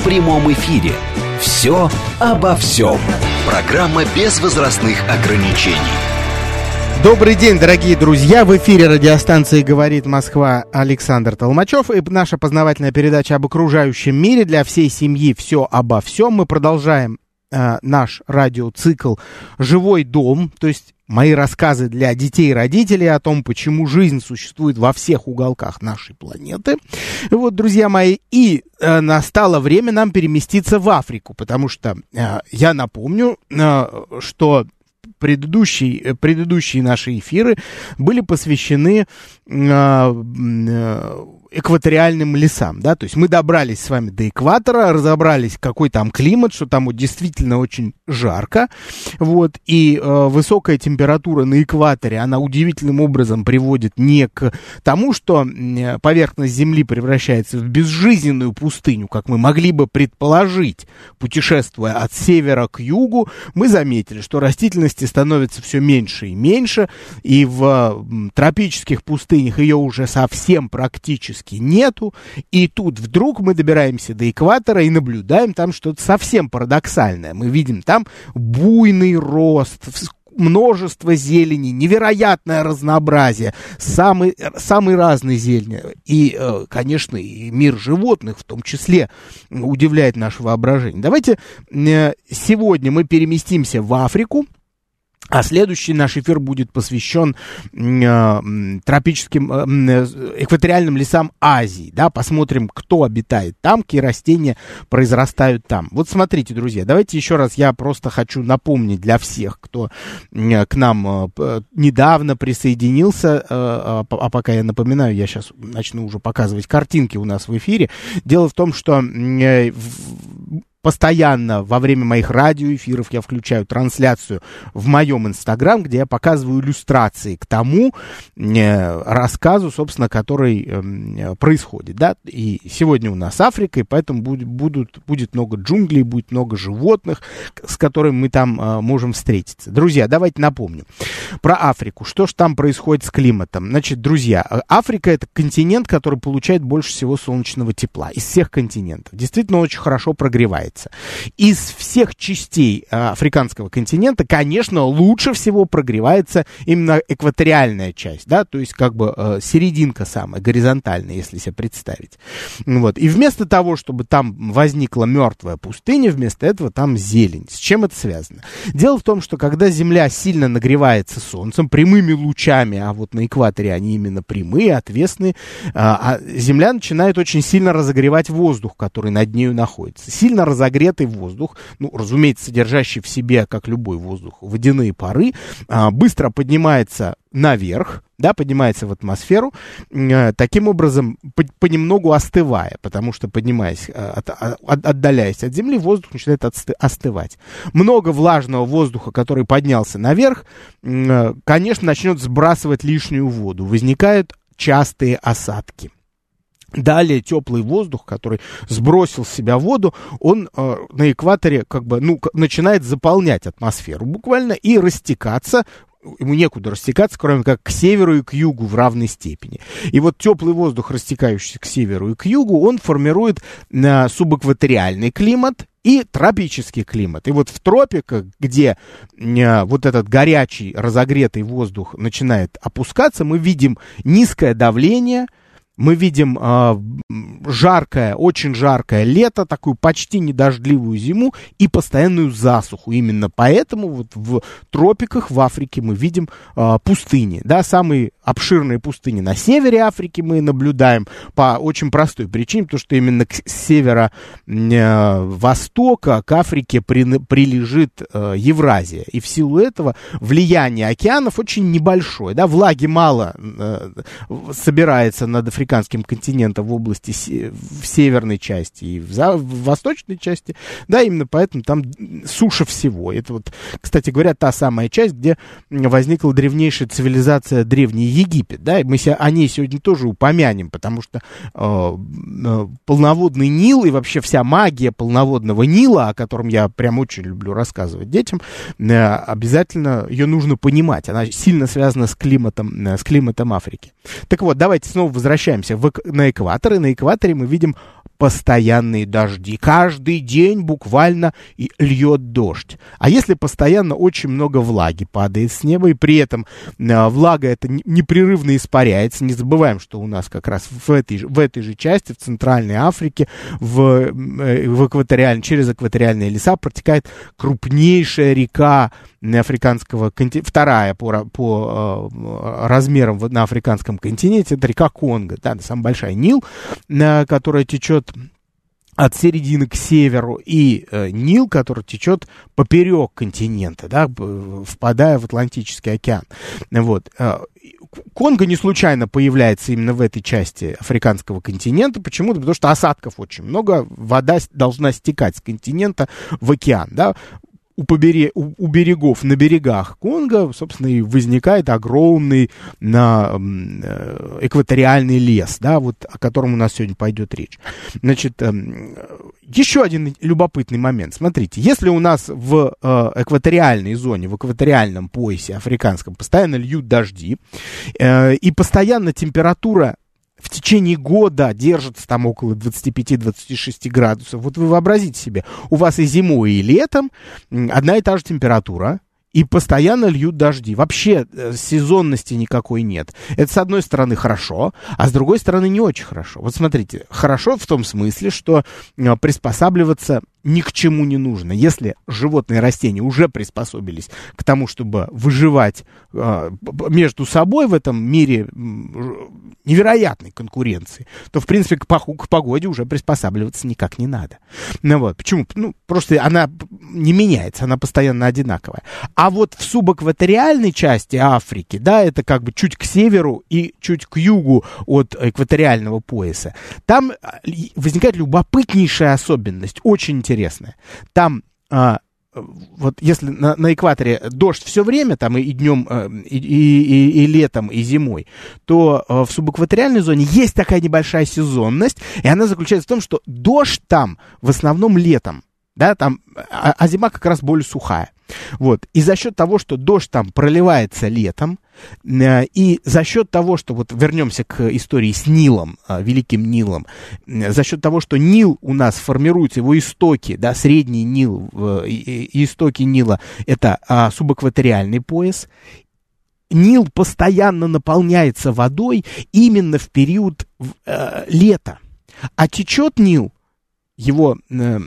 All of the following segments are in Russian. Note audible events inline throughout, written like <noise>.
в прямом эфире. «Все обо всем». Программа без возрастных ограничений. Добрый день, дорогие друзья! В эфире радиостанции «Говорит Москва» Александр Толмачев и наша познавательная передача об окружающем мире для всей семьи «Все обо всем». Мы продолжаем э, наш радиоцикл «Живой дом», то есть мои рассказы для детей и родителей о том, почему жизнь существует во всех уголках нашей планеты. Вот, друзья мои, и э, настало время нам переместиться в Африку, потому что э, я напомню, э, что предыдущие, предыдущие наши эфиры были посвящены э, э, экваториальным лесам, да, то есть мы добрались с вами до экватора, разобрались, какой там климат, что там вот действительно очень жарко, вот, и э, высокая температура на экваторе, она удивительным образом приводит не к тому, что поверхность Земли превращается в безжизненную пустыню, как мы могли бы предположить, путешествуя от севера к югу, мы заметили, что растительности становится все меньше и меньше, и в тропических пустынях ее уже совсем практически практически нету. И тут вдруг мы добираемся до экватора и наблюдаем там что-то совсем парадоксальное. Мы видим там буйный рост, множество зелени, невероятное разнообразие, самый, самый разный зелень. И, э, конечно, и мир животных в том числе удивляет наше воображение. Давайте э, сегодня мы переместимся в Африку, а следующий наш эфир будет посвящен э, тропическим, э, экваториальным лесам Азии. Да, посмотрим, кто обитает там, какие растения произрастают там. Вот смотрите, друзья, давайте еще раз я просто хочу напомнить для всех, кто э, к нам э, недавно присоединился, э, а, а пока я напоминаю, я сейчас начну уже показывать картинки у нас в эфире. Дело в том, что э, постоянно во время моих радиоэфиров я включаю трансляцию в моем инстаграм, где я показываю иллюстрации к тому э, рассказу, собственно, который э, происходит, да, и сегодня у нас Африка, и поэтому будет, будут, будет много джунглей, будет много животных, с которыми мы там э, можем встретиться. Друзья, давайте напомню про Африку. Что же там происходит с климатом? Значит, друзья, Африка это континент, который получает больше всего солнечного тепла из всех континентов. Действительно очень хорошо прогревает является. Из всех частей э, африканского континента, конечно, лучше всего прогревается именно экваториальная часть, да, то есть как бы э, серединка самая, горизонтальная, если себе представить. Вот. И вместо того, чтобы там возникла мертвая пустыня, вместо этого там зелень. С чем это связано? Дело в том, что когда Земля сильно нагревается солнцем, прямыми лучами, а вот на экваторе они именно прямые, отвесные, а, а Земля начинает очень сильно разогревать воздух, который над нею находится. Сильно разогревать разогретый воздух, ну, разумеется, содержащий в себе, как любой воздух, водяные пары, а, быстро поднимается наверх, да, поднимается в атмосферу, э, таким образом по, понемногу остывая, потому что поднимаясь, э, от, от, отдаляясь от Земли, воздух начинает отсты, остывать. Много влажного воздуха, который поднялся наверх, э, конечно, начнет сбрасывать лишнюю воду, возникают частые осадки. Далее теплый воздух, который сбросил с себя воду, он э, на экваторе как бы ну, начинает заполнять атмосферу буквально и растекаться ему некуда растекаться, кроме как к северу и к югу в равной степени. И вот теплый воздух, растекающийся к северу и к югу, он формирует э, субэкваториальный климат, и тропический климат. И вот в тропиках, где э, вот этот горячий, разогретый воздух начинает опускаться, мы видим низкое давление – мы видим э, жаркое, очень жаркое лето, такую почти недождливую зиму и постоянную засуху. Именно поэтому вот в тропиках в Африке мы видим э, пустыни. Да, самые обширные пустыни на севере Африки мы наблюдаем по очень простой причине, потому что именно к северо-востока э, к Африке при, прилежит э, Евразия. И в силу этого влияние океанов очень небольшое. Да, влаги мало э, собирается над африканским континентом в области в северной части и в, за, в восточной части, да, именно поэтому там суша всего. Это вот, кстати говоря, та самая часть, где возникла древнейшая цивилизация Древний Египет, да, мы себя, о ней сегодня тоже упомянем, потому что э, э, полноводный Нил и вообще вся магия полноводного Нила, о котором я прям очень люблю рассказывать детям, э, обязательно ее нужно понимать. Она сильно связана с климатом, э, с климатом Африки. Так вот, давайте снова возвращаемся в, на экватор, и на экваторе мы видим постоянные дожди. Каждый день буквально и льет дождь. А если постоянно очень много влаги падает с неба, и при этом э, влага это непрерывно испаряется, не забываем, что у нас как раз в этой, в этой же части, в Центральной Африке, в, э, в экваториаль, через экваториальные леса протекает крупнейшая река африканского континента, вторая по, по э, размерам на африканском континенте, это река Конго, да, самая большая Нил, э, которая течет от середины к северу, и э, Нил, который течет поперек континента, да, впадая в Атлантический океан. Вот. Э, Конго не случайно появляется именно в этой части африканского континента. Почему? Потому что осадков очень много, вода должна стекать с континента в океан. Да? У, побере, у, у берегов, на берегах Конго, собственно, и возникает огромный на, э, экваториальный лес, да, вот о котором у нас сегодня пойдет речь. Значит, э, еще один любопытный момент. Смотрите, если у нас в э, экваториальной зоне, в экваториальном поясе африканском постоянно льют дожди, э, и постоянно температура в течение года держится там около 25-26 градусов. Вот вы вообразите себе, у вас и зимой, и летом одна и та же температура, и постоянно льют дожди. Вообще э, сезонности никакой нет. Это, с одной стороны, хорошо, а с другой стороны, не очень хорошо. Вот смотрите, хорошо в том смысле, что э, приспосабливаться ни к чему не нужно. Если животные и растения уже приспособились к тому, чтобы выживать э, между собой в этом мире невероятной конкуренции, то, в принципе, к, к погоде уже приспосабливаться никак не надо. Ну вот, почему? Ну, просто она не меняется, она постоянно одинаковая. А вот в субэкваториальной части Африки, да, это как бы чуть к северу и чуть к югу от экваториального пояса, там а, возникает любопытнейшая особенность, очень интересная. Там а, вот если на, на экваторе дождь все время, там и, и днем, э, и, и, и, летом, и зимой, то э, в субэкваториальной зоне есть такая небольшая сезонность, и она заключается в том, что дождь там в основном летом, да, там, а, а зима как раз более сухая. Вот. И за счет того, что дождь там проливается летом, и за счет того, что, вот вернемся к истории с Нилом, э, Великим Нилом, э, за счет того, что Нил у нас формируется, его истоки, да, средний Нил, истоки Нила, это а, субэкваториальный пояс, Нил постоянно наполняется водой именно в период э, лета. А течет Нил, его э,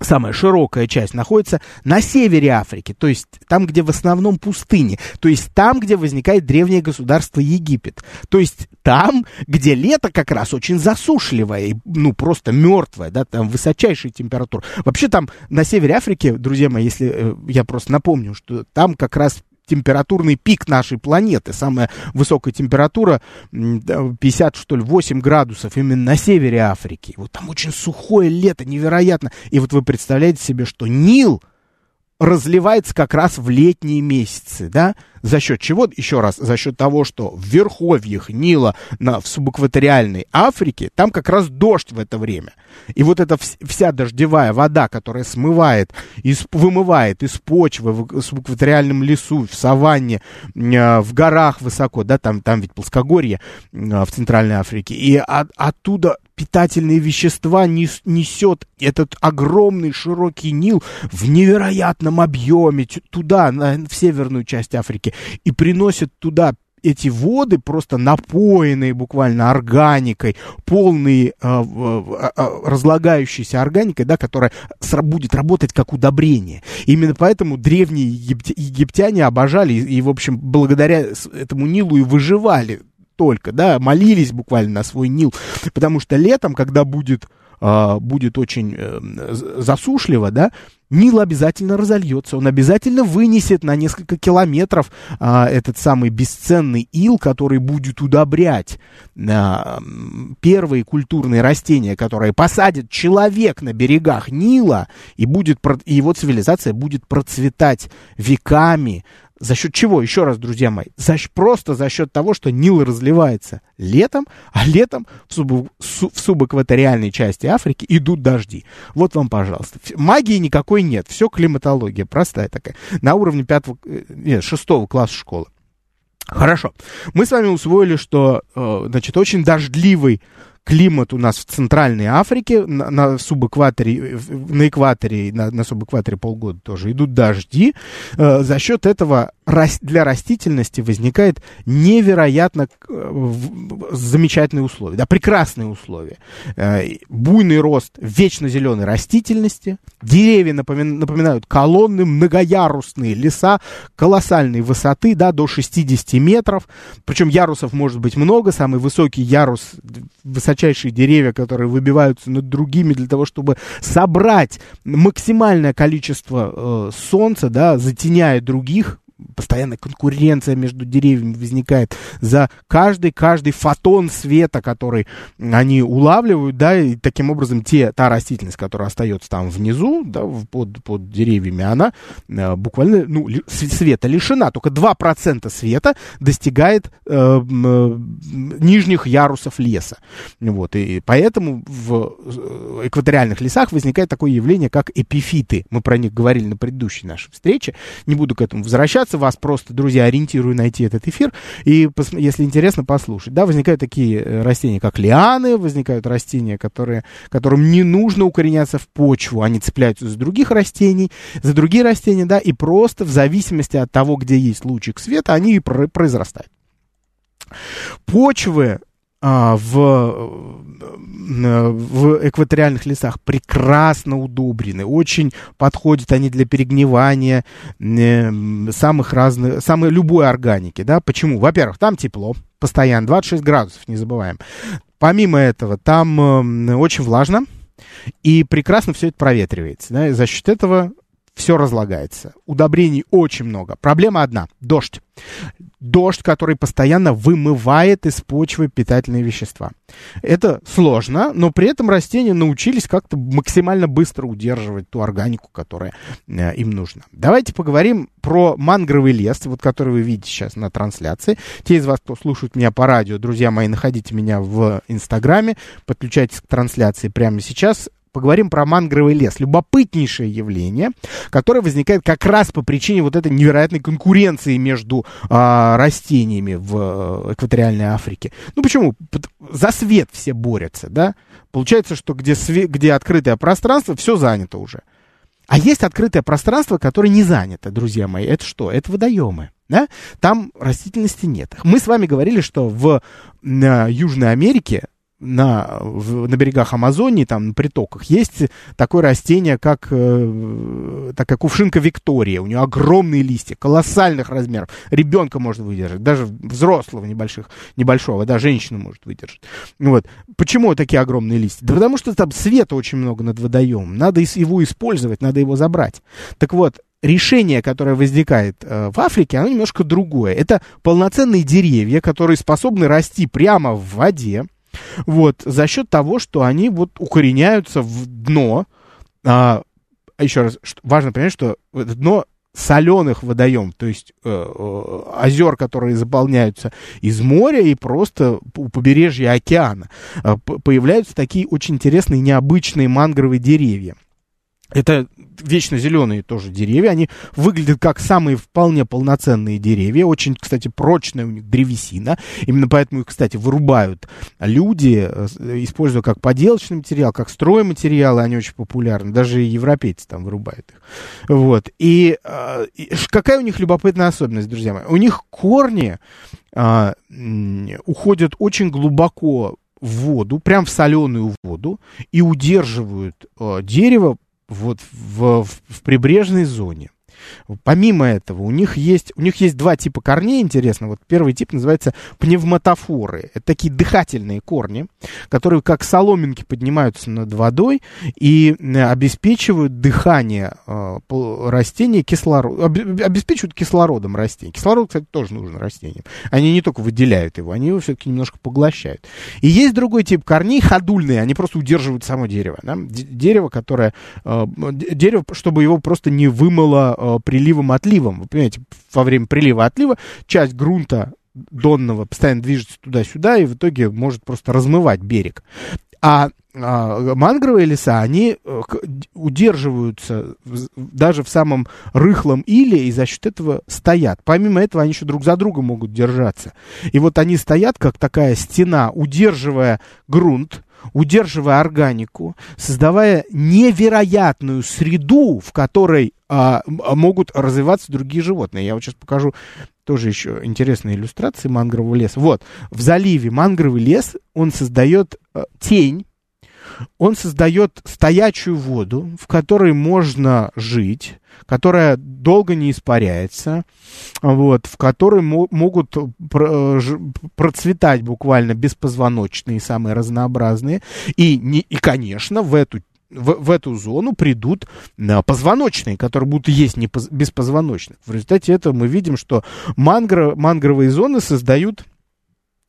самая широкая часть находится на севере Африки, то есть там, где в основном пустыни, то есть там, где возникает древнее государство Египет, то есть там, где лето как раз очень засушливое, ну просто мертвое, да, там высочайшая температура. Вообще там на севере Африки, друзья мои, если э, я просто напомню, что там как раз температурный пик нашей планеты. Самая высокая температура 50, что ли, 8 градусов именно на севере Африки. Вот там очень сухое лето, невероятно. И вот вы представляете себе, что Нил разливается как раз в летние месяцы, да? За счет чего? Еще раз, за счет того, что в верховьях Нила на, в субэкваториальной Африке, там как раз дождь в это время. И вот эта вся дождевая вода, которая смывает, из, вымывает из почвы в субэкваториальном лесу, в саванне, э, в горах высоко, да, там, там ведь плоскогорье э, в Центральной Африке, и от, оттуда питательные вещества нес, несет этот огромный широкий Нил в невероятном объеме туда, на, в северную часть Африки, и приносит туда эти воды просто напоенные буквально органикой, полные э, э, разлагающейся органикой, да, которая будет работать как удобрение. Именно поэтому древние египти, египтяне обожали и, и, в общем, благодаря этому Нилу и выживали только, да, молились буквально на свой Нил, потому что летом, когда будет э, будет очень э, засушливо, да, Нил обязательно разольется, он обязательно вынесет на несколько километров а, этот самый бесценный ил, который будет удобрять а, первые культурные растения, которые посадит человек на берегах Нила, и, будет, и его цивилизация будет процветать веками, за счет чего? Еще раз, друзья мои. За, просто за счет того, что Нил разливается летом, а летом в, суб, в субэкваториальной части Африки идут дожди. Вот вам, пожалуйста. Магии никакой нет. Все климатология простая такая. На уровне пятого, э, нет, шестого класса школы. Хорошо. Мы с вами усвоили, что, э, значит, очень дождливый климат у нас в Центральной Африке, на, на субэкваторе, на экваторе, на, на субэкваторе полгода тоже идут дожди. Э, за счет этого для растительности возникает невероятно э, замечательные условия, да, прекрасные условия. Э, буйный рост вечно зеленой растительности, деревья напомин, напоминают колонны, многоярусные леса колоссальной высоты, да, до 60 метров, причем ярусов может быть много, самый высокий ярус, высочайшие деревья, которые выбиваются над другими для того, чтобы собрать максимальное количество э, солнца, да, затеняя других, постоянная конкуренция между деревьями возникает за каждый, каждый фотон света, который они улавливают, да, и таким образом те, та растительность, которая остается там внизу, да, под, под деревьями, она э, буквально, ну, света лишена, только 2% света достигает э, э, нижних ярусов леса, вот, и поэтому в э, экваториальных лесах возникает такое явление, как эпифиты, мы про них говорили на предыдущей нашей встрече, не буду к этому возвращаться, общаться, вас просто, друзья, ориентирую найти этот эфир и, если интересно, послушать. Да, возникают такие э, растения, как лианы, возникают растения, которые, которым не нужно укореняться в почву, они цепляются за других растений, за другие растения, да, и просто в зависимости от того, где есть лучик света, они и произрастают. Почвы в, э, в экваториальных лесах прекрасно удобрены, очень подходят они для перегнивания самых разных, самой любой органики, да, почему? Во-первых, там тепло, постоянно, 26 градусов, не забываем. Помимо этого, там очень влажно, и прекрасно все это проветривается, да, и за счет этого все разлагается. Удобрений очень много. Проблема одна – дождь. Дождь, который постоянно вымывает из почвы питательные вещества. Это сложно, но при этом растения научились как-то максимально быстро удерживать ту органику, которая э, им нужна. Давайте поговорим про мангровый лес, вот который вы видите сейчас на трансляции. Те из вас, кто слушает меня по радио, друзья мои, находите меня в Инстаграме, подключайтесь к трансляции прямо сейчас поговорим про мангровый лес. Любопытнейшее явление, которое возникает как раз по причине вот этой невероятной конкуренции между а, растениями в э, экваториальной Африке. Ну почему? За свет все борются, да? Получается, что где, све- где открытое пространство, все занято уже. А есть открытое пространство, которое не занято, друзья мои. Это что? Это водоемы. Да? Там растительности нет. Мы с вами говорили, что в э, Южной Америке на, в, на берегах Амазонии, там, на притоках, есть такое растение, как э, такая кувшинка Виктория. У нее огромные листья, колоссальных размеров. Ребенка может выдержать, даже взрослого небольших, небольшого, да, женщину может выдержать. Вот. Почему такие огромные листья? Да потому что там света очень много над водоемом. Надо его использовать, надо его забрать. Так вот, решение, которое возникает э, в Африке, оно немножко другое. Это полноценные деревья, которые способны расти прямо в воде, вот, за счет того, что они вот укореняются в дно. А, еще раз, важно понять, что дно соленых водоем, то есть э, э, озер, которые заполняются из моря и просто у побережья океана, э, появляются такие очень интересные необычные мангровые деревья. Это вечно зеленые тоже деревья, они выглядят как самые вполне полноценные деревья, очень, кстати, прочная у них древесина, именно поэтому их, кстати, вырубают люди, э, используя как поделочный материал, как стройматериалы, они очень популярны, даже европейцы там вырубают их. Вот, и, э, и какая у них любопытная особенность, друзья мои? У них корни а, уходят очень глубоко в воду, прям в соленую воду, и удерживают э, дерево вот в, в, в прибрежной зоне. Помимо этого, у них есть, у них есть два типа корней, интересно. Вот первый тип называется пневматофоры. Это такие дыхательные корни, которые как соломинки поднимаются над водой и обеспечивают дыхание э, растения кислород, обеспечивают кислородом растения. Кислород, кстати, тоже нужен растениям. Они не только выделяют его, они его все-таки немножко поглощают. И есть другой тип корней, ходульные, они просто удерживают само дерево. Да? Дерево, которое, э, дерево, чтобы его просто не вымыло э, приливом-отливом. Вы понимаете, во время прилива-отлива часть грунта донного постоянно движется туда-сюда и в итоге может просто размывать берег. А а, мангровые леса, они э, удерживаются даже в самом рыхлом иле и за счет этого стоят. Помимо этого, они еще друг за другом могут держаться. И вот они стоят, как такая стена, удерживая грунт, удерживая органику, создавая невероятную среду, в которой а, могут развиваться другие животные. Я вот сейчас покажу тоже еще интересные иллюстрации мангрового леса. Вот, в заливе мангровый лес, он создает а, тень, он создает стоячую воду, в которой можно жить, которая долго не испаряется, вот, в которой мо- могут про- процветать буквально беспозвоночные, самые разнообразные. И, не, и конечно, в эту в, в эту зону придут а, позвоночные, которые будут есть не поз, беспозвоночных. В результате этого мы видим, что мангро, мангровые зоны создают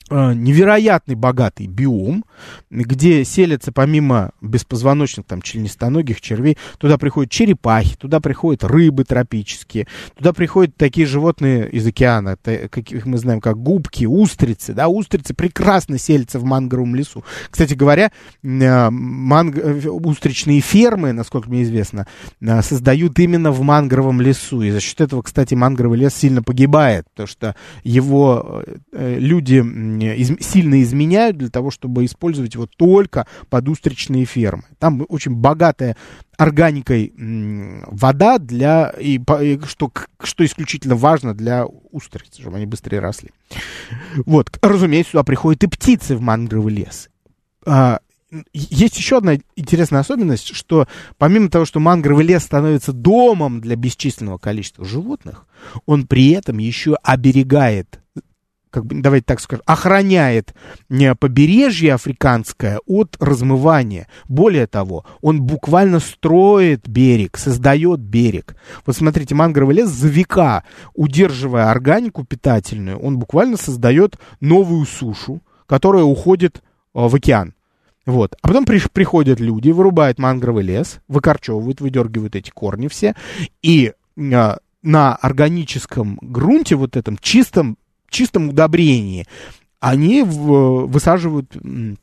невероятный богатый биом, где селятся помимо беспозвоночных, там, членистоногих червей, туда приходят черепахи, туда приходят рыбы тропические, туда приходят такие животные из океана, каких мы знаем, как губки, устрицы, да, устрицы прекрасно селятся в мангровом лесу. Кстати говоря, э, манг... устричные фермы, насколько мне известно, э, создают именно в мангровом лесу, и за счет этого, кстати, мангровый лес сильно погибает, потому что его люди из, сильно изменяют для того, чтобы использовать его только под устричные фермы. Там очень богатая органикой вода для, и, и что, что исключительно важно для устриц, чтобы они быстрее росли. Вот, разумеется, сюда приходят и птицы в мангровый лес. А, есть еще одна интересная особенность, что помимо того, что мангровый лес становится домом для бесчисленного количества животных, он при этом еще оберегает как бы, давайте так скажем, охраняет побережье африканское от размывания. Более того, он буквально строит берег, создает берег. Вот смотрите, мангровый лес за века, удерживая органику питательную, он буквально создает новую сушу, которая уходит в океан. Вот. А потом при, приходят люди, вырубают мангровый лес, выкорчевывают, выдергивают эти корни все, и а, на органическом грунте, вот этом чистом чистом удобрении, они в, высаживают э,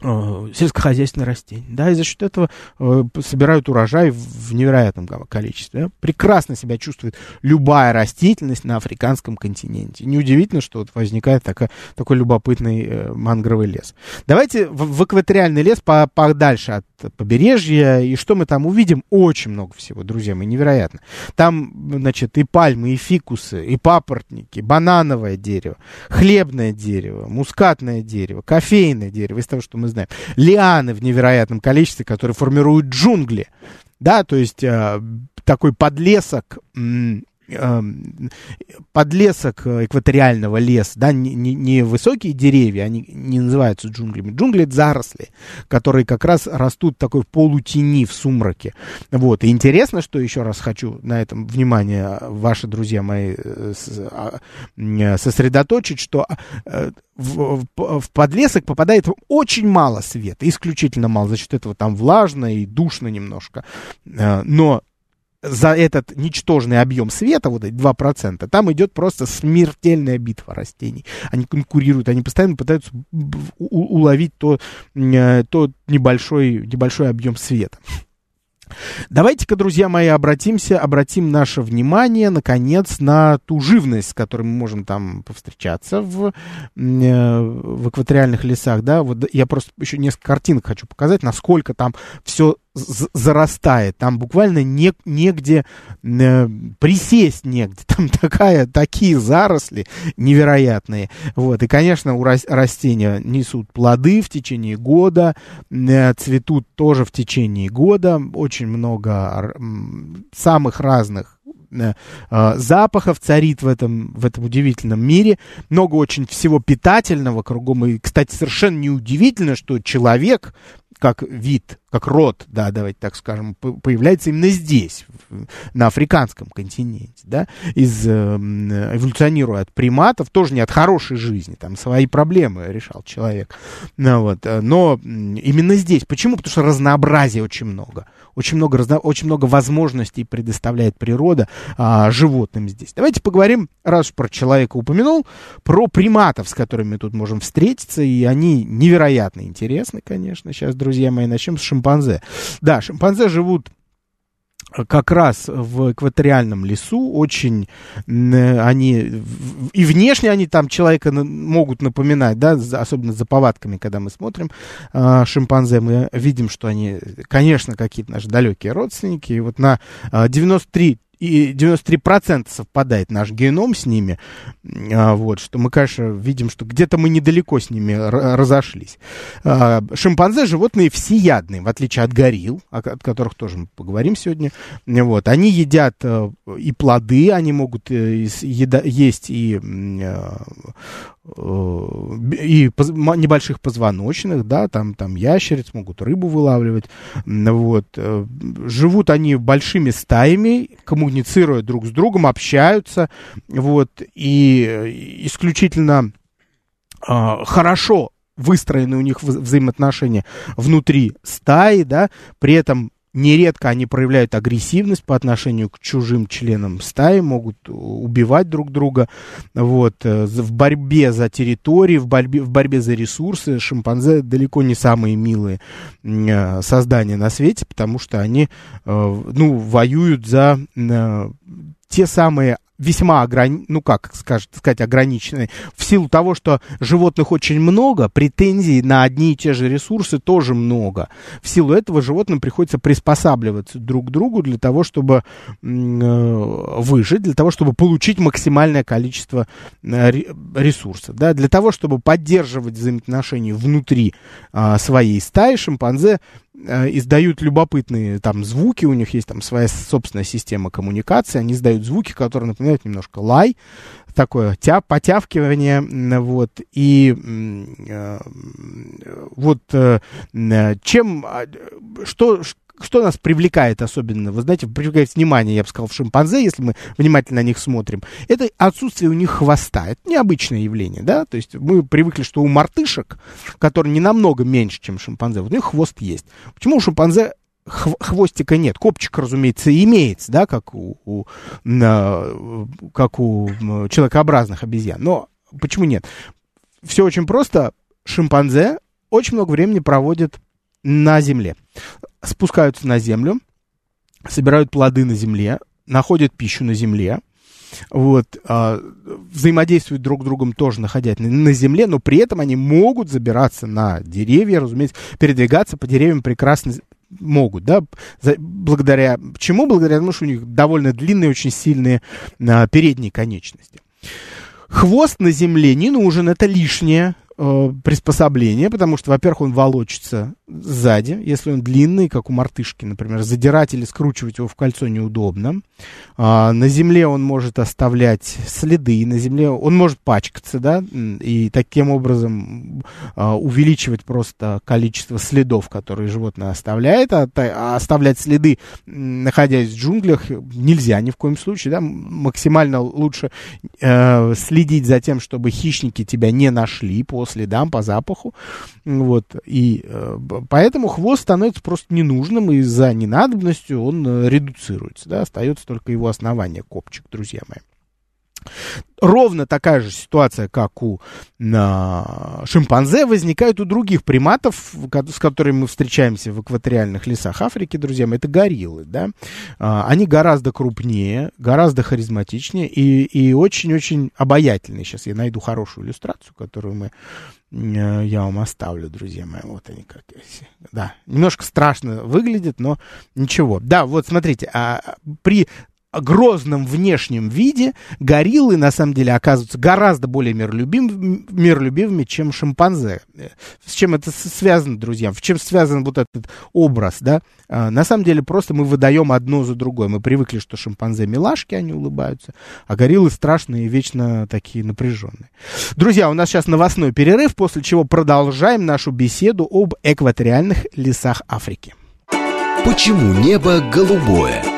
сельскохозяйственные растения, да, и за счет этого э, собирают урожай в невероятном количестве. Прекрасно себя чувствует любая растительность на африканском континенте. Неудивительно, что вот возникает такая, такой любопытный э, мангровый лес. Давайте в, в экваториальный лес по, подальше от побережья, и что мы там увидим? Очень много всего, друзья мои, невероятно. Там, значит, и пальмы, и фикусы, и папоротники, банановое дерево, хлебное дерево, мускатное дерево, кофейное дерево, из того, что мы знаем, лианы в невероятном количестве, которые формируют джунгли, да, то есть э, такой подлесок, подлесок экваториального леса, да, не, не, высокие деревья, они не называются джунглями. Джунгли — это заросли, которые как раз растут такой в полутени, в сумраке. Вот. И интересно, что еще раз хочу на этом внимание, ваши друзья мои, э, а, сосредоточить, что э, в, в, в подлесок попадает очень мало света, исключительно мало, за счет этого там влажно и душно немножко. Э, но за этот ничтожный объем света, вот эти 2%, там идет просто смертельная битва растений. Они конкурируют, они постоянно пытаются уловить то, э, тот небольшой, небольшой объем света. Давайте-ка, друзья мои, обратимся, обратим наше внимание, наконец, на ту живность, с которой мы можем там повстречаться в, э, в экваториальных лесах, да, вот я просто еще несколько картинок хочу показать, насколько там все зарастает, там буквально не, негде э, присесть негде, <laughs> там такая, такие заросли невероятные, вот, и, конечно, у рас, растения несут плоды в течение года, э, цветут тоже в течение года, очень много э, самых разных э, э, запахов царит в этом, в этом удивительном мире, много очень всего питательного кругом. И, кстати, совершенно неудивительно, что человек как вид, как род, да, давайте так скажем, появляется именно здесь, на африканском континенте, да, из, э, эволюционируя от приматов, тоже не от хорошей жизни, там свои проблемы решал человек, ну, вот, э, но именно здесь. Почему? Потому что разнообразия очень много, очень много, очень много возможностей предоставляет природа а, животным здесь. Давайте поговорим, раз про человека упомянул, про приматов, с которыми мы тут можем встретиться, и они невероятно интересны, конечно, сейчас, друзья мои, начнем с шимпанзе. Да, шимпанзе живут как раз в экваториальном лесу очень они и внешне они там человека могут напоминать, да, особенно за повадками, когда мы смотрим э, шимпанзе, мы видим, что они, конечно, какие-то наши далекие родственники. И вот на 93 и 93% совпадает наш геном с ними, а, вот, что мы, конечно, видим, что где-то мы недалеко с ними разошлись. А, шимпанзе животные всеядные, в отличие от горилл, о, от которых тоже мы поговорим сегодня. Вот, они едят а, и плоды, они могут э, есть и Э, и небольших позвоночных, да, там, там ящериц, могут рыбу вылавливать, вот. Э, живут они большими стаями, коммуницируя друг с другом, общаются, вот, и исключительно э, хорошо выстроены у них взаимоотношения внутри стаи, да, при этом Нередко они проявляют агрессивность по отношению к чужим членам стаи, могут убивать друг друга. Вот. Э, в борьбе за территории, в борьбе, в борьбе за ресурсы шимпанзе далеко не самые милые э, создания на свете, потому что они э, ну, воюют за те самые весьма ограни... ну как скажет, сказать, ограниченные. В силу того, что животных очень много, претензий на одни и те же ресурсы тоже много. В силу этого животным приходится приспосабливаться друг к другу для того, чтобы э, выжить, для того, чтобы получить максимальное количество э, ресурсов. Да? Для того, чтобы поддерживать взаимоотношения внутри э, своей стаи, шимпанзе издают любопытные там звуки, у них есть там своя собственная система коммуникации, они издают звуки, которые напоминают немножко лай, такое тя, потявкивание, вот, и э, вот э, чем, а, что, что нас привлекает особенно, вы знаете, привлекает внимание, я бы сказал, в шимпанзе, если мы внимательно на них смотрим, это отсутствие у них хвоста. Это необычное явление, да, то есть мы привыкли, что у мартышек, которые не намного меньше, чем шимпанзе, вот у них хвост есть. Почему у шимпанзе хвостика нет. Копчик, разумеется, имеется, да, как у, у, на, как у человекообразных обезьян. Но почему нет? Все очень просто. Шимпанзе очень много времени проводят на земле спускаются на землю, собирают плоды на земле, находят пищу на земле, вот, э, взаимодействуют друг с другом тоже, находясь на, на земле, но при этом они могут забираться на деревья, разумеется, передвигаться по деревьям прекрасно могут, да, за, благодаря чему? Благодаря тому, что у них довольно длинные, очень сильные э, передние конечности. Хвост на земле не нужен, это лишнее, э, приспособление, потому что, во-первых, он волочится сзади, если он длинный, как у мартышки, например, задирать или скручивать его в кольцо неудобно. А, на земле он может оставлять следы, на земле он может пачкаться, да, и таким образом а, увеличивать просто количество следов, которые животное оставляет, а, а оставлять следы, находясь в джунглях, нельзя ни в коем случае, да, максимально лучше э, следить за тем, чтобы хищники тебя не нашли по следам, по запаху, вот, и э, поэтому хвост становится просто ненужным, и за ненадобностью он э, редуцируется, да, остается только его основание, копчик, друзья мои. Ровно такая же ситуация, как у а, шимпанзе, возникает у других приматов, с которыми мы встречаемся в экваториальных лесах Африки, друзья мои, это гориллы, да. А, они гораздо крупнее, гораздо харизматичнее и, очень-очень обаятельные. Сейчас я найду хорошую иллюстрацию, которую мы э, я вам оставлю, друзья мои. Вот они как. Да, немножко страшно выглядит, но ничего. Да, вот смотрите, а, при грозном внешнем виде гориллы на самом деле оказываются гораздо более миролюбим, миролюбивыми, чем шимпанзе. С чем это связано, друзья? В чем связан вот этот образ, да? А, на самом деле просто мы выдаем одно за другое. Мы привыкли, что шимпанзе милашки, они улыбаются, а гориллы страшные и вечно такие напряженные. Друзья, у нас сейчас новостной перерыв, после чего продолжаем нашу беседу об экваториальных лесах Африки. Почему небо голубое?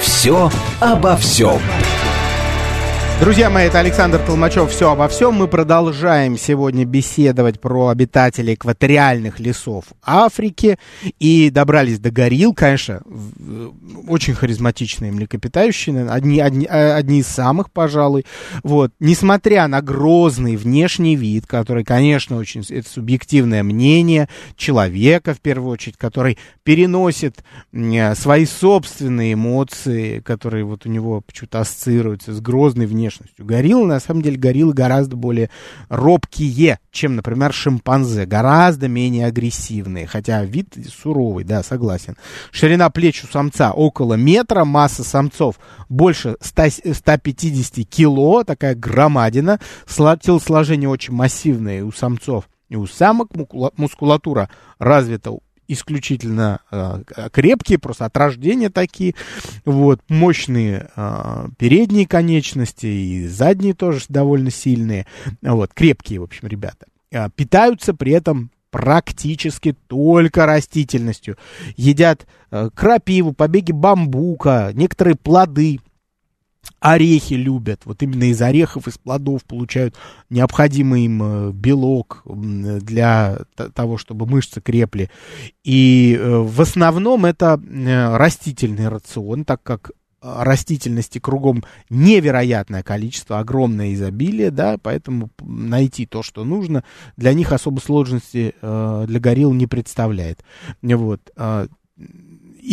все обо всем. Друзья мои, это Александр Толмачев. Все обо всем. Мы продолжаем сегодня беседовать про обитателей экваториальных лесов Африки. И добрались до горилл, конечно, очень харизматичные млекопитающие, одни, одни, а, одни из самых, пожалуй. Вот. Несмотря на грозный внешний вид, который, конечно, очень, это субъективное мнение человека, в первую очередь, который переносит свои собственные эмоции, которые вот у него почему-то ассоциируются с грозной внешностью внешностью. Гориллы, на самом деле, гориллы гораздо более робкие, чем, например, шимпанзе. Гораздо менее агрессивные, хотя вид суровый, да, согласен. Ширина плеч у самца около метра, масса самцов больше 100, 150 кило, такая громадина. Телосложение очень массивное у самцов и у самок мускулатура развита исключительно э, крепкие, просто от рождения такие, вот, мощные э, передние конечности и задние тоже довольно сильные, вот, крепкие, в общем, ребята. Э, питаются при этом практически только растительностью. Едят э, крапиву, побеги бамбука, некоторые плоды, орехи любят. Вот именно из орехов, из плодов получают необходимый им э, белок для того, чтобы мышцы крепли. И э, в основном это э, растительный рацион, так как растительности кругом невероятное количество, огромное изобилие, да, поэтому найти то, что нужно, для них особо сложности для горилл не представляет. Вот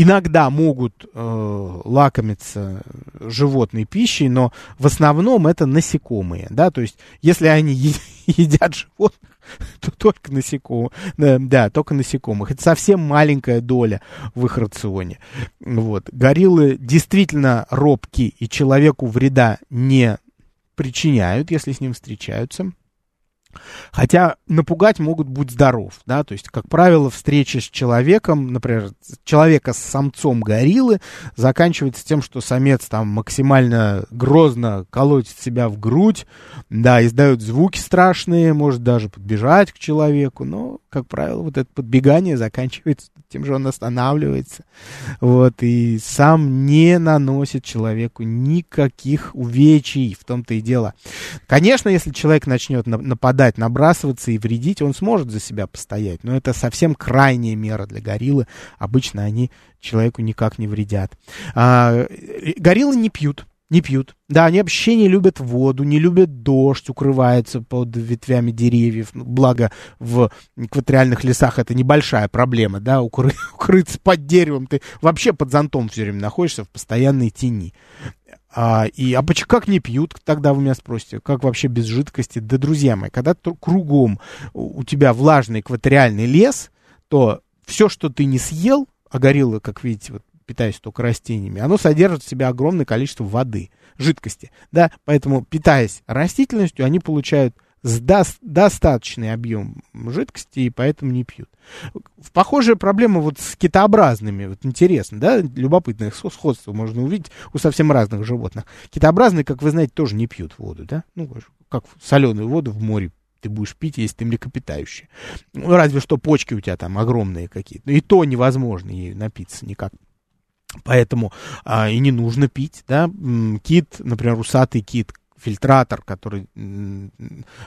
иногда могут э, лакомиться животной пищей, но в основном это насекомые, да, то есть если они <laughs> едят животных, <laughs> то только насекомых, да, только насекомых. Это совсем маленькая доля в их рационе. Вот. Гориллы действительно робкие и человеку вреда не причиняют, если с ним встречаются. Хотя напугать могут быть здоров, да, то есть, как правило, встреча с человеком, например, человека с самцом гориллы заканчивается тем, что самец там максимально грозно колотит себя в грудь, да, издает звуки страшные, может даже подбежать к человеку, но, как правило, вот это подбегание заканчивается тем же он останавливается, вот, и сам не наносит человеку никаких увечий, в том-то и дело. Конечно, если человек начнет нападать набрасываться и вредить, он сможет за себя постоять. Но это совсем крайняя мера для гориллы. Обычно они человеку никак не вредят. А, гориллы не пьют. Не пьют. Да, они вообще не любят воду, не любят дождь, укрываются под ветвями деревьев. Ну, благо в экваториальных лесах это небольшая проблема, да, укры, <laughs> укрыться под деревом. Ты вообще под зонтом все время находишься в постоянной тени. А, и, а как не пьют, тогда вы меня спросите, как вообще без жидкости? Да, друзья мои, когда кругом у тебя влажный экваториальный лес, то все, что ты не съел, а гориллы, как видите, вот питаясь только растениями, оно содержит в себе огромное количество воды, жидкости, да, поэтому питаясь растительностью, они получают достаточный объем жидкости, и поэтому не пьют. Похожая проблема вот с китообразными. Вот интересно, да, любопытное сходство можно увидеть у совсем разных животных. Китообразные, как вы знаете, тоже не пьют воду, да? Ну, как соленую воду в море ты будешь пить, если ты млекопитающий. Ну, разве что почки у тебя там огромные какие-то. И то невозможно ею напиться никак. Поэтому а, и не нужно пить, да. Кит, например, усатый кит, фильтратор, который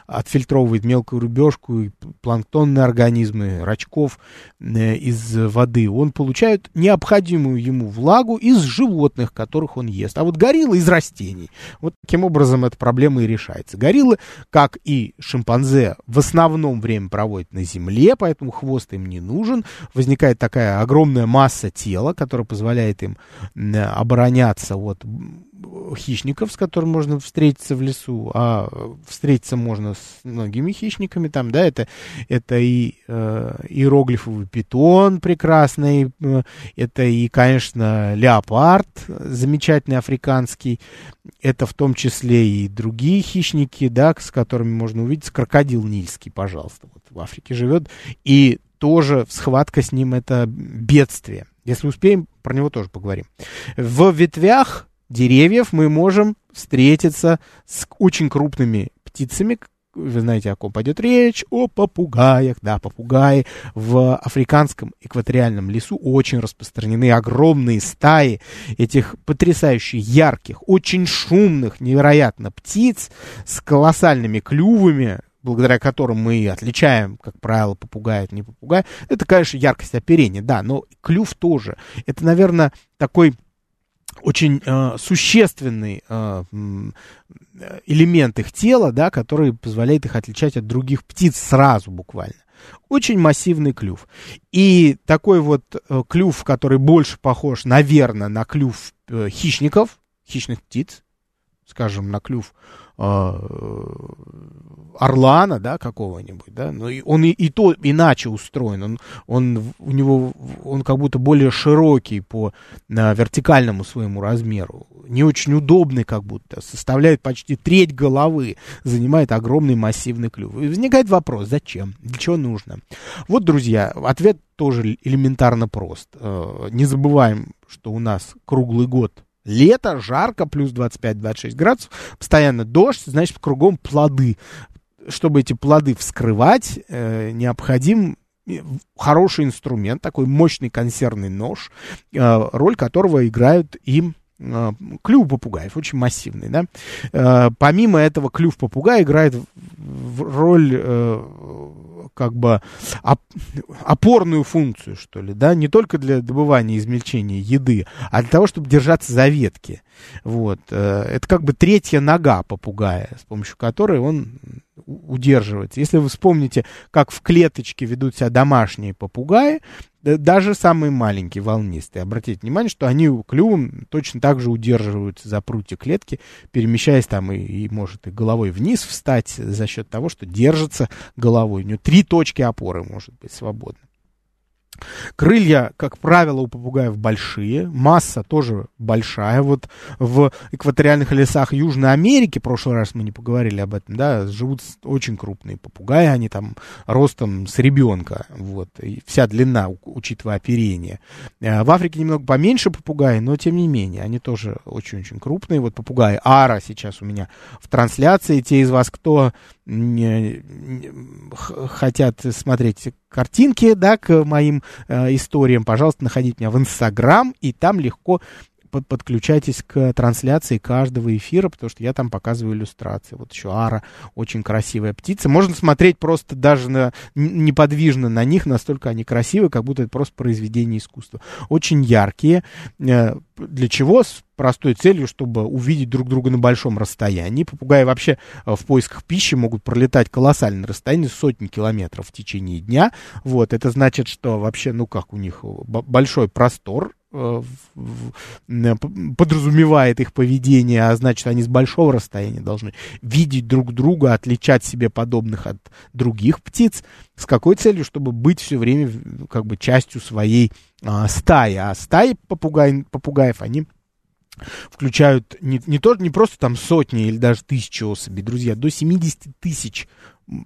отфильтровывает мелкую рыбешку и планктонные организмы, рачков э, из воды, он получает необходимую ему влагу из животных, которых он ест. А вот гориллы из растений. Вот таким образом эта проблема и решается. Гориллы, как и шимпанзе, в основном время проводят на земле, поэтому хвост им не нужен. Возникает такая огромная масса тела, которая позволяет им обороняться от хищников, с которыми можно встретиться в лесу, а встретиться можно с многими хищниками там, да, это, это и э, иероглифовый питон прекрасный, э, это и, конечно, леопард замечательный африканский, это в том числе и другие хищники, да, с которыми можно увидеть, крокодил нильский, пожалуйста, вот в Африке живет, и тоже схватка с ним это бедствие. Если успеем, про него тоже поговорим. В ветвях деревьев мы можем встретиться с очень крупными птицами, вы знаете, о ком пойдет речь, о попугаях, да, попугаи в африканском экваториальном лесу очень распространены огромные стаи этих потрясающе ярких, очень шумных, невероятно птиц с колоссальными клювами, благодаря которым мы отличаем, как правило, попугая от не попугая. Это, конечно, яркость оперения, да, но клюв тоже. Это, наверное, такой очень э, существенный э, элемент их тела, да, который позволяет их отличать от других птиц сразу буквально. Очень массивный клюв. И такой вот э, клюв, который больше похож, наверное, на клюв э, хищников, хищных птиц, скажем, на клюв э, орлана, да, какого-нибудь, да, но он и, и то иначе устроен, он, он, у него, он как будто более широкий по на вертикальному своему размеру, не очень удобный как будто, составляет почти треть головы, занимает огромный массивный клюв. И возникает вопрос, зачем, для чего нужно? Вот, друзья, ответ тоже элементарно прост. Э, не забываем, что у нас круглый год лето, жарко, плюс 25-26 градусов, постоянно дождь, значит, кругом плоды чтобы эти плоды вскрывать, э, необходим э, хороший инструмент, такой мощный консервный нож, э, роль которого играют им э, клюв попугаев, очень массивный, да. Э, помимо этого, клюв попугая играет в роль э, как бы оп опорную функцию, что ли, да, не только для добывания и измельчения еды, а для того, чтобы держаться за ветки. Вот. Э, это как бы третья нога попугая, с помощью которой он удерживается. Если вы вспомните, как в клеточке ведут себя домашние попугаи, даже самые маленькие, волнистые, обратите внимание, что они клювом точно так же удерживаются за прутья клетки, перемещаясь там и, и может и головой вниз встать за счет того, что держится головой. У него три точки опоры может быть Крылья, как правило, у попугаев большие, масса тоже большая. Вот в экваториальных лесах Южной Америки, в прошлый раз мы не поговорили об этом, да, живут очень крупные попугаи, они там ростом с ребенка, вот, и вся длина, учитывая оперение. Э, в Африке немного поменьше попугаи, но тем не менее, они тоже очень-очень крупные. Вот попугаи Ара сейчас у меня в трансляции. Те из вас, кто не, не, хотят смотреть картинки, да, к моим э, историям, пожалуйста, находите меня в Инстаграм, и там легко под, подключайтесь к трансляции каждого эфира, потому что я там показываю иллюстрации. Вот еще ара, очень красивая птица. Можно смотреть просто даже на, неподвижно на них, настолько они красивые, как будто это просто произведение искусства. Очень яркие. Э, для чего? С простой целью, чтобы увидеть друг друга на большом расстоянии. Попугаи вообще э, в поисках пищи могут пролетать колоссальное расстояние, сотни километров в течение дня. Вот, это значит, что вообще, ну как у них большой простор, Э, подразумевает их поведение, а значит, они с большого расстояния должны видеть друг друга, отличать себе подобных от других птиц. С какой целью? Чтобы быть все время как бы частью своей а, стаи. А стаи попугай, попугаев, они включают не, не, то, не просто там сотни или даже тысячи особей, друзья, до 70 тысяч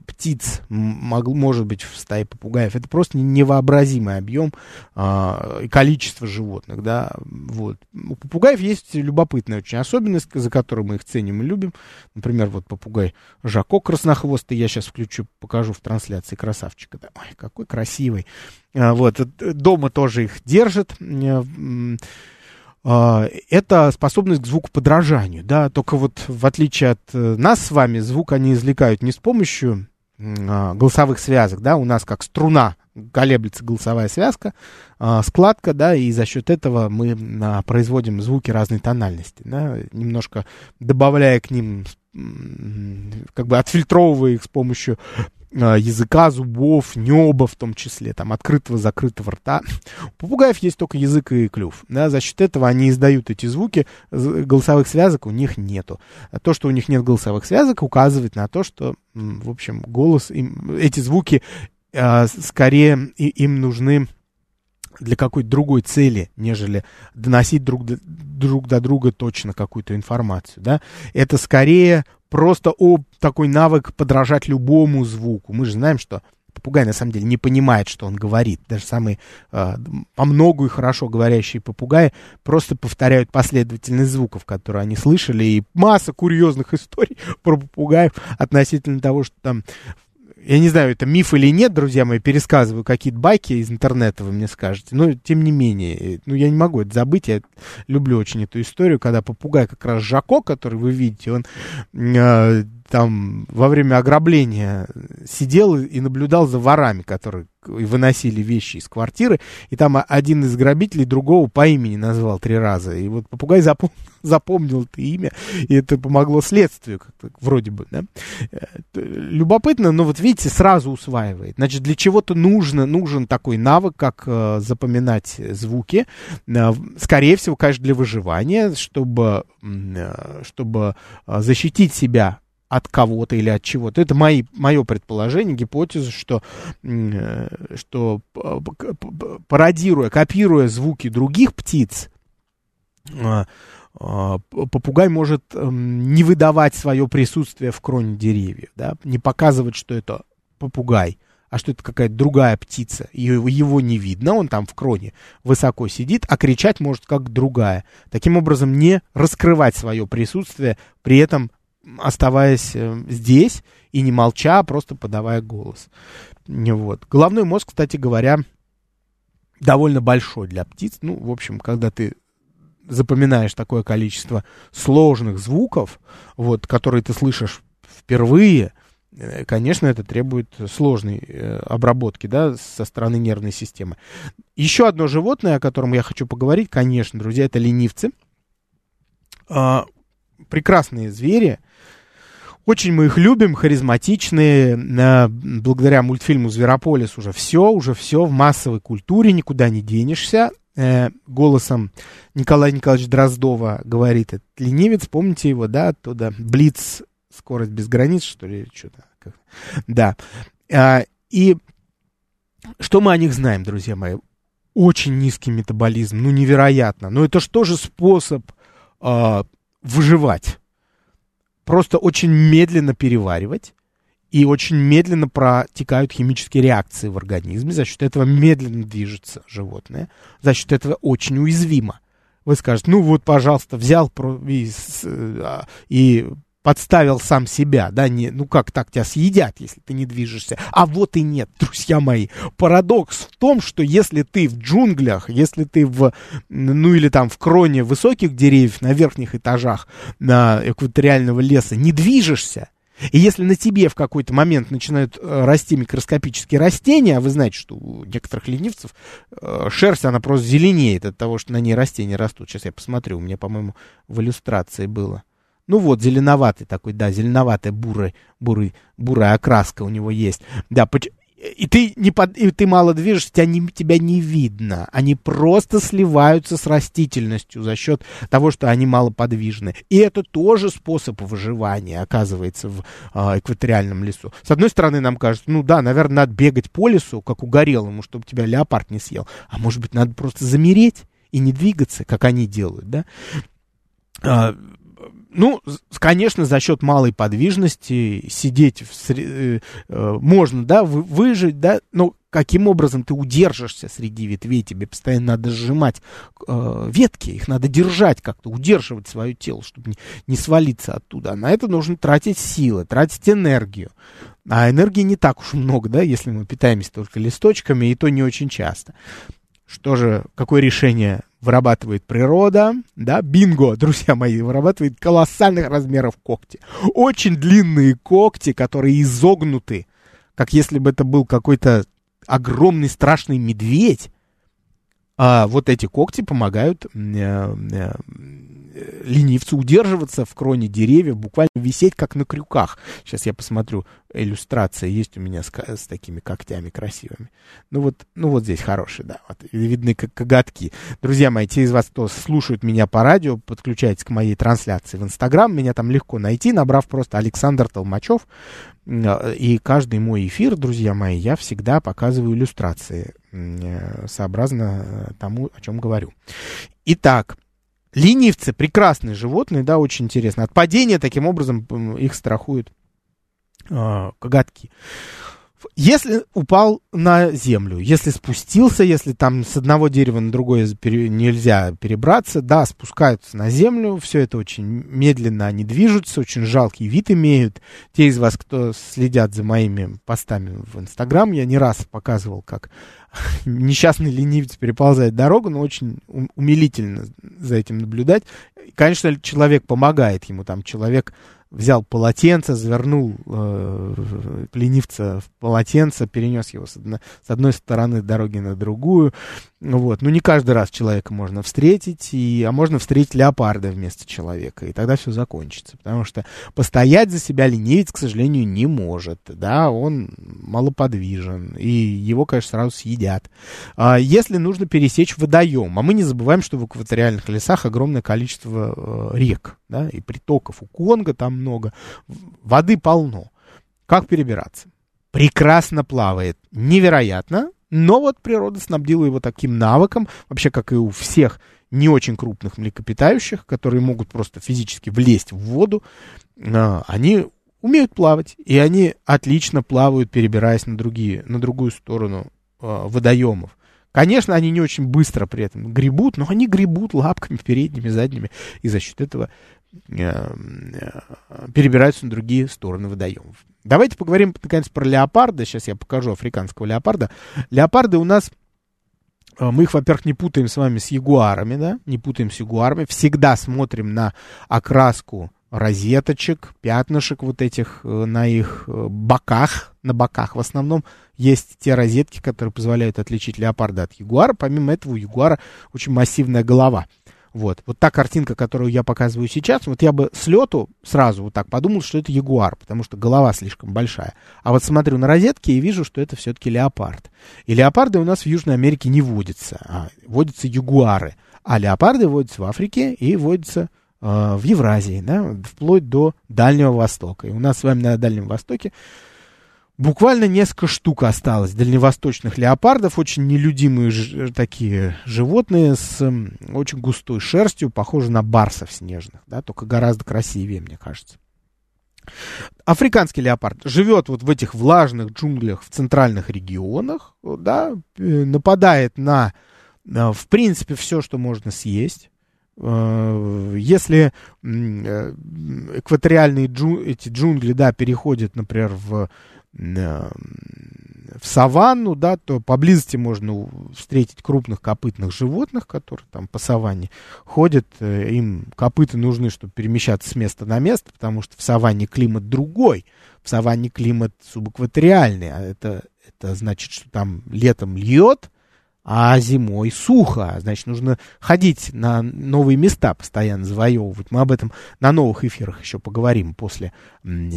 птиц мог, может быть в стае попугаев. Это просто невообразимый объем а, и количество животных, да, вот. У попугаев есть любопытная очень особенность, за которую мы их ценим и любим. Например, вот попугай Жако краснохвостый, я сейчас включу, покажу в трансляции красавчика. Да, ой, какой красивый. А, вот, дома тоже их держат. А, это способность к звукоподражанию, да, только вот в отличие от э, нас с вами, звук они извлекают не с помощью а, голосовых связок, да, у нас как струна колеблется голосовая связка, а, складка, да, и за счет этого мы производим звуки разной тональности, да, немножко добавляя к ним, как бы отфильтровывая их с помощью языка, зубов, неба в том числе, там, открытого, закрытого рта. У попугаев есть только язык и клюв. Да, за счет этого они издают эти звуки, голосовых связок у них нету. То, что у них нет голосовых связок, указывает на то, что, в общем, голос, им, эти звуки э, скорее им нужны для какой-то другой цели, нежели доносить друг до, друг до друга точно какую-то информацию, да. Это скорее просто о такой навык подражать любому звуку. Мы же знаем, что попугай на самом деле не понимает, что он говорит. Даже самые э, по многу и хорошо говорящие попугаи просто повторяют последовательность звуков, которые они слышали. И масса курьезных <laughs> историй про попугаев относительно того, что там я не знаю, это миф или нет, друзья мои, пересказываю какие-то байки из интернета, вы мне скажете. Но, тем не менее, ну, я не могу это забыть. Я люблю очень эту историю, когда попугай как раз Жако, который вы видите, он э, там во время ограбления сидел и наблюдал за ворами, которые выносили вещи из квартиры, и там один из грабителей другого по имени назвал три раза. И вот попугай запом... <laughs> запомнил это имя, и это помогло следствию, как-то, вроде бы, да. Э, любопытно, но вот видите, сразу усваивает. Значит, для чего-то нужно, нужен такой навык, как э, запоминать звуки. Э, скорее всего, конечно, для выживания, чтобы, э, чтобы э, защитить себя от кого-то или от чего-то. Это мои, мое предположение, гипотеза, что, э, что пародируя, копируя звуки других птиц, э, э, попугай может эм, не выдавать свое присутствие в кроне деревьев, да, не показывать, что это попугай, а что это какая-то другая птица, его, его не видно, он там в кроне высоко сидит, а кричать может как другая. Таким образом, не раскрывать свое присутствие, при этом оставаясь э, здесь и не молча, а просто подавая голос. Вот. Головной мозг, кстати говоря, довольно большой для птиц. Ну, в общем, когда ты запоминаешь такое количество сложных звуков, вот, которые ты слышишь впервые, э, конечно, это требует сложной э, обработки, да, со стороны нервной системы. Еще одно животное, о котором я хочу поговорить, конечно, друзья, это ленивцы. А, прекрасные звери, очень мы их любим, харизматичные. Благодаря мультфильму «Зверополис» уже все, уже все в массовой культуре, никуда не денешься. Э, голосом Николая Николаевича Дроздова говорит этот ленивец, помните его, да, оттуда? Блиц, скорость без границ, что ли, что-то. Да. А, и что мы о них знаем, друзья мои? Очень низкий метаболизм, ну невероятно. Но это же тоже способ э, выживать просто очень медленно переваривать, и очень медленно протекают химические реакции в организме, за счет этого медленно движется животное, за счет этого очень уязвимо. Вы скажете, ну вот, пожалуйста, взял и, а, и подставил сам себя, да, не, ну как так, тебя съедят, если ты не движешься. А вот и нет, друзья мои. Парадокс в том, что если ты в джунглях, если ты в, ну или там в кроне высоких деревьев на верхних этажах на экваториального леса не движешься, и если на тебе в какой-то момент начинают э, расти микроскопические растения, а вы знаете, что у некоторых ленивцев э, шерсть, она просто зеленеет от того, что на ней растения растут. Сейчас я посмотрю, у меня, по-моему, в иллюстрации было. Ну вот, зеленоватый такой, да, зеленоватая бурый, бурый, бурая окраска у него есть. Да, и ты, не под, и ты мало движешься, тебя не, тебя не видно. Они просто сливаются с растительностью за счет того, что они малоподвижны. И это тоже способ выживания, оказывается, в э, экваториальном лесу. С одной стороны, нам кажется, ну да, наверное, надо бегать по лесу, как угорелому, чтобы тебя леопард не съел. А может быть, надо просто замереть и не двигаться, как они делают, да? Ну, конечно, за счет малой подвижности сидеть в сре... Э, э, можно, да, выжить, да, но каким образом ты удержишься среди ветвей, тебе постоянно надо сжимать э, ветки, их надо держать как-то, удерживать свое тело, чтобы не, не свалиться оттуда. А на это нужно тратить силы, тратить энергию. А энергии не так уж много, да, если мы питаемся только листочками, и то не очень часто. Что же, какое решение вырабатывает природа, да, бинго, <laughs> друзья мои, вырабатывает колоссальных размеров когти. Очень длинные когти, которые изогнуты, как если бы это был какой-то огромный страшный медведь. А вот эти когти помогают э, э, ленивцу удерживаться в кроне деревьев, буквально висеть как на крюках. Сейчас я посмотрю, иллюстрация есть у меня с, с такими когтями красивыми. Ну вот, ну вот здесь хорошие, да, вот, видны как коготки. Друзья мои, те из вас, кто слушают меня по радио, подключайтесь к моей трансляции в Инстаграм, меня там легко найти, набрав просто Александр Толмачев. И каждый мой эфир, друзья мои, я всегда показываю иллюстрации, э, сообразно тому, о чем говорю. Итак, Ленивцы прекрасные животные, да, очень интересно. От падения таким образом их страхуют э, коготки. Если упал на землю, если спустился, если там с одного дерева на другое нельзя перебраться, да, спускаются на землю, все это очень медленно они движутся, очень жалкий вид имеют. Те из вас, кто следят за моими постами в Инстаграм, я не раз показывал, как <laughs> несчастный ленивец переползает дорогу, но очень умилительно за этим наблюдать. Конечно, человек помогает ему, там человек взял полотенце, завернул э, ленивца в полотенце, перенес его с, одно, с одной стороны дороги на другую. Вот. Ну, не каждый раз человека можно встретить, и, а можно встретить леопарда вместо человека, и тогда все закончится. Потому что постоять за себя ленивец, к сожалению, не может. Да, он малоподвижен, и его, конечно, сразу съедят. А если нужно пересечь водоем, а мы не забываем, что в экваториальных лесах огромное количество э, рек, да, и притоков. У Конго там много, воды полно. Как перебираться? Прекрасно плавает, невероятно, но вот природа снабдила его таким навыком, вообще как и у всех не очень крупных млекопитающих, которые могут просто физически влезть в воду, а, они умеют плавать, и они отлично плавают, перебираясь на, другие, на другую сторону а, водоемов. Конечно, они не очень быстро при этом гребут, но они гребут лапками передними, задними, и за счет этого перебираются на другие стороны водоемов. Давайте поговорим, наконец, про леопарда. Сейчас я покажу африканского леопарда. Леопарды у нас э, мы их, во-первых, не путаем с вами с ягуарами, да, не путаем с ягуарами. Всегда смотрим на окраску розеточек, пятнышек вот этих э, на их э, боках, на боках в основном есть те розетки, которые позволяют отличить леопарда от ягуара. Помимо этого у ягуара очень массивная голова. Вот, вот та картинка, которую я показываю сейчас, вот я бы с лету сразу вот так подумал, что это ягуар, потому что голова слишком большая. А вот смотрю на розетки и вижу, что это все-таки леопард. И леопарды у нас в Южной Америке не водятся, а водятся ягуары. А леопарды водятся в Африке и водятся Э, в Евразии, да, вплоть до Дальнего Востока. И у нас с вами на Дальнем Востоке буквально несколько штук осталось дальневосточных леопардов, очень нелюдимые ж, такие животные с м, очень густой шерстью, похожи на барсов снежных, да, только гораздо красивее, мне кажется. Африканский леопард живет вот в этих влажных джунглях в центральных регионах, да, э, нападает на, на в принципе, все, что можно съесть. Э, если э, экваториальные джун, эти джунгли, да, переходят, например, в, э, в саванну, да, то поблизости можно встретить крупных копытных животных, которые там по саванне ходят. Им копыты нужны, чтобы перемещаться с места на место, потому что в саванне климат другой. В саванне климат субэкваториальный, а это, это значит, что там летом льет, а зимой сухо. Значит, нужно ходить на новые места, постоянно завоевывать. Мы об этом на новых эфирах еще поговорим после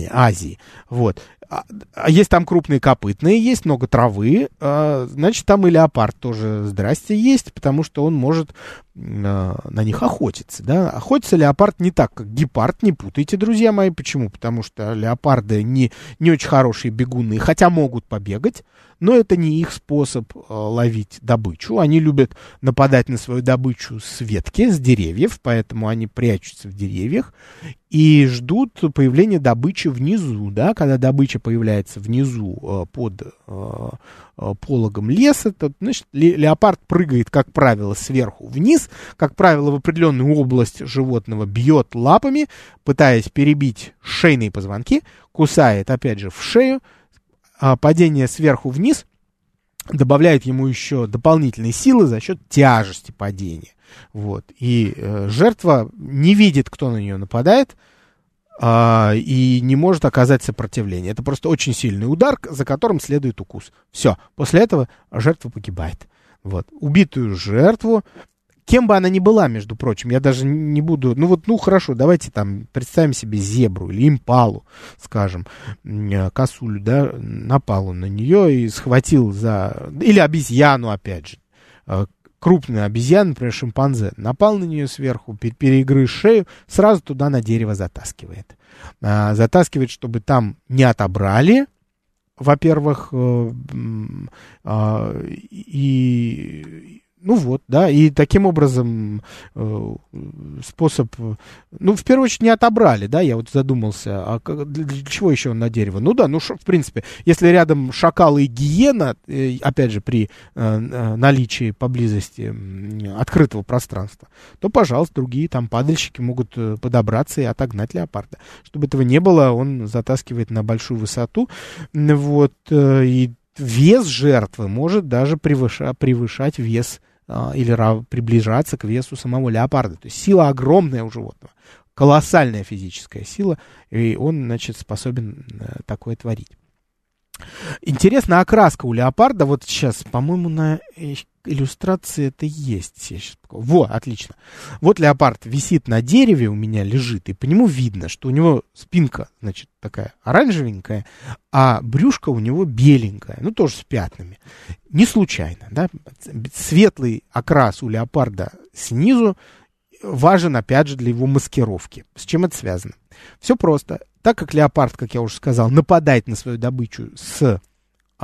Азии. Вот. А, а есть там крупные копытные, есть много травы, а, значит, там и леопард тоже, здрасте, есть, потому что он может а, на них охотиться, да. Охотится леопард не так, как гепард, не путайте, друзья мои. Почему? Потому что леопарды не, не очень хорошие бегуны, хотя могут побегать, но это не их способ ловить добычу. Они любят нападать на свою добычу с ветки, с деревьев, поэтому они прячутся в деревьях и ждут появления добычи внизу, да, когда добыча появляется внизу э, под э, э, пологом леса, то, значит, леопард прыгает, как правило, сверху вниз, как правило, в определенную область животного бьет лапами, пытаясь перебить шейные позвонки, кусает, опять же, в шею, а, падение сверху вниз добавляет ему еще дополнительные силы за счет тяжести падения. Вот. И э, жертва не видит, кто на нее нападает, э, и не может оказать сопротивление. Это просто очень сильный удар, за которым следует укус. Все. После этого жертва погибает. Вот. Убитую жертву кем бы она ни была, между прочим, я даже не буду, ну вот, ну хорошо, давайте там представим себе зебру или импалу, скажем, э, косулю, да, напал на нее и схватил за, или обезьяну, опять же, э, крупная обезьяна, например, шимпанзе, напал на нее сверху, перегрыз шею, сразу туда на дерево затаскивает. А, затаскивает, чтобы там не отобрали, во-первых, э, а, и ну вот, да, и таким образом э, способ, ну, в первую очередь, не отобрали, да, я вот задумался, а для, для чего еще он на дерево? Ну да, ну, ш, в принципе, если рядом шакал и гиена, э, опять же, при э, э наличии поблизости открытого пространства, то, пожалуйста, другие там падальщики могут э, подобраться и отогнать леопарда. Чтобы этого не было, он затаскивает на большую высоту, вот, э, и вес жертвы может даже превыша, превышать вес а, или приближаться к весу самого леопарда. То есть сила огромная у животного, колоссальная физическая сила, и он, значит, способен э, такое творить. Интересно, окраска у леопарда, вот сейчас, по-моему, на иллюстрации это есть. сейчас... Во, отлично. Вот леопард висит на дереве, у меня лежит, и по нему видно, что у него спинка, значит, такая оранжевенькая, а брюшко у него беленькое, ну, тоже с пятнами. Не случайно, да? Светлый окрас у леопарда снизу важен, опять же, для его маскировки. С чем это связано? Все просто. Так как леопард, как я уже сказал, нападает на свою добычу с,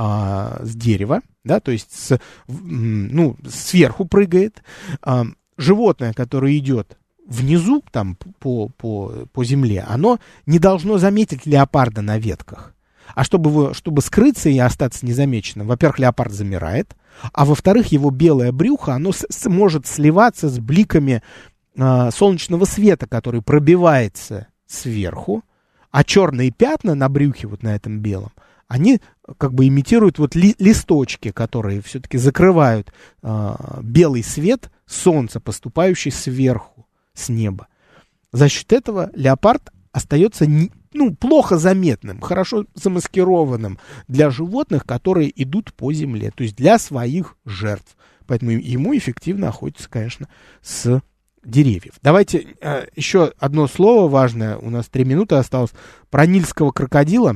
а, с дерева, да, то есть с, ну, сверху прыгает, а, животное, которое идет внизу, там, по, по, по земле, оно не должно заметить леопарда на ветках. А чтобы, чтобы скрыться и остаться незамеченным, во-первых, леопард замирает, а во-вторых, его белое брюхо, оно с, с, может сливаться с бликами э, солнечного света, который пробивается сверху, а черные пятна на брюхе, вот на этом белом, они как бы имитируют вот ли, листочки, которые все-таки закрывают э, белый свет солнца, поступающий сверху, с неба. За счет этого леопард остается не, ну, плохо заметным, хорошо замаскированным для животных, которые идут по земле, то есть для своих жертв. Поэтому ему эффективно охотиться, конечно, с деревьев. Давайте э, еще одно слово важное, у нас три минуты осталось, про нильского крокодила.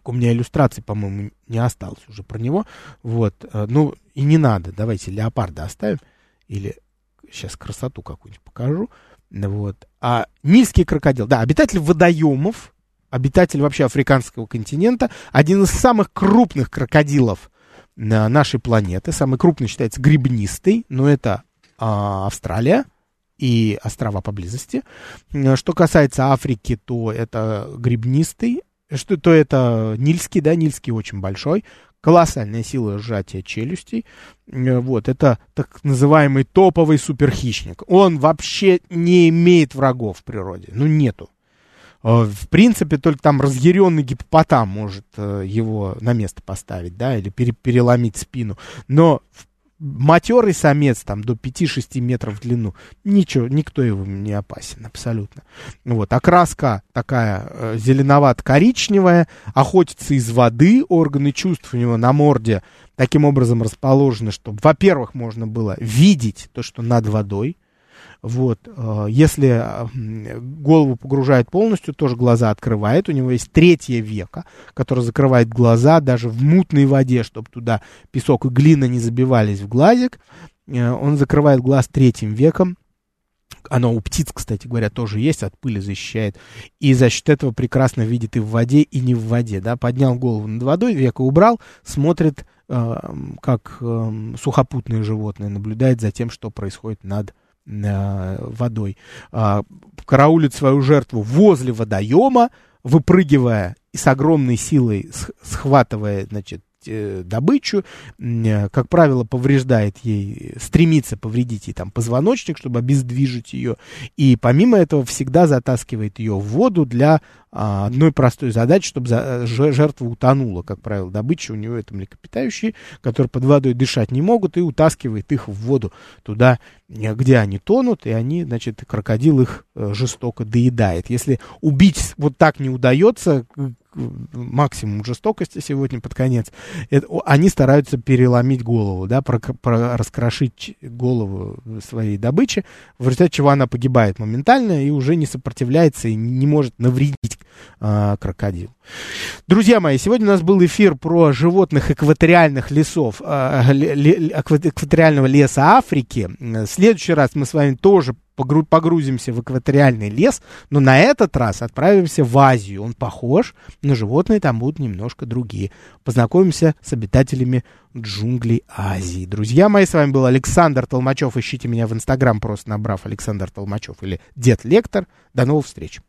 Только у меня иллюстрации, по-моему, не осталось уже про него. Вот, э, ну и не надо, давайте леопарда оставим, или сейчас красоту какую-нибудь покажу. Вот. А нильский крокодил, да, обитатель водоемов, обитатель вообще африканского континента, один из самых крупных крокодилов на нашей планеты, самый крупный считается грибнистый, но это а, Австралия и острова поблизости. Что касается Африки, то это грибнистый, что то это Нильский, да, Нильский очень большой, колоссальная сила сжатия челюстей. Вот, это так называемый топовый суперхищник. Он вообще не имеет врагов в природе, ну нету. А, в принципе, только там разъяренный гипопотам может э, его на место поставить, да, или пере переломить спину. Но в матерый самец там до 5-6 метров в длину, ничего, никто его не опасен абсолютно. Вот, окраска такая э, зеленовато-коричневая, охотится из воды, органы чувств у него на морде таким образом расположены, чтобы, во-первых, можно было видеть то, что над водой, вот, э, если голову погружает полностью, тоже глаза открывает. У него есть третье веко, которое закрывает глаза даже в мутной воде, чтобы туда песок и глина не забивались в глазик. Э, он закрывает глаз третьим веком. Оно у птиц, кстати говоря, тоже есть, от пыли защищает. И за счет этого прекрасно видит и в воде, и не в воде. Да? Поднял голову над водой, веко убрал, смотрит, э, как э, сухопутные животные, наблюдает за тем, что происходит над Э, водой, э, караулит свою жертву возле водоема, выпрыгивая и с огромной силой схватывая, значит, э, добычу, э, как правило, повреждает ей, стремится повредить ей там позвоночник, чтобы обездвижить ее, и помимо этого всегда затаскивает ее в воду для а, одной простой задачи, чтобы за, жертва утонула. Как правило, добыча у него это млекопитающие, которые под водой дышать не могут, и утаскивает их в воду туда, где они тонут, и они, значит, крокодил их жестоко доедает. Если убить вот так не удается, максимум жестокости сегодня под конец, это, они стараются переломить голову, да, про, про, раскрошить голову своей добычи, в результате чего она погибает моментально и уже не сопротивляется и не может навредить а, крокодилу. Друзья мои, сегодня у нас был эфир про животных экваториальных лесов, а, экваториального леса Африки. В следующий раз мы с вами тоже погрузимся в экваториальный лес, но на этот раз отправимся в Азию. Он похож, но животные там будут немножко другие. Познакомимся с обитателями джунглей Азии. Друзья мои, с вами был Александр Толмачев. Ищите меня в Инстаграм, просто набрав Александр Толмачев или Дед Лектор. До новых встреч.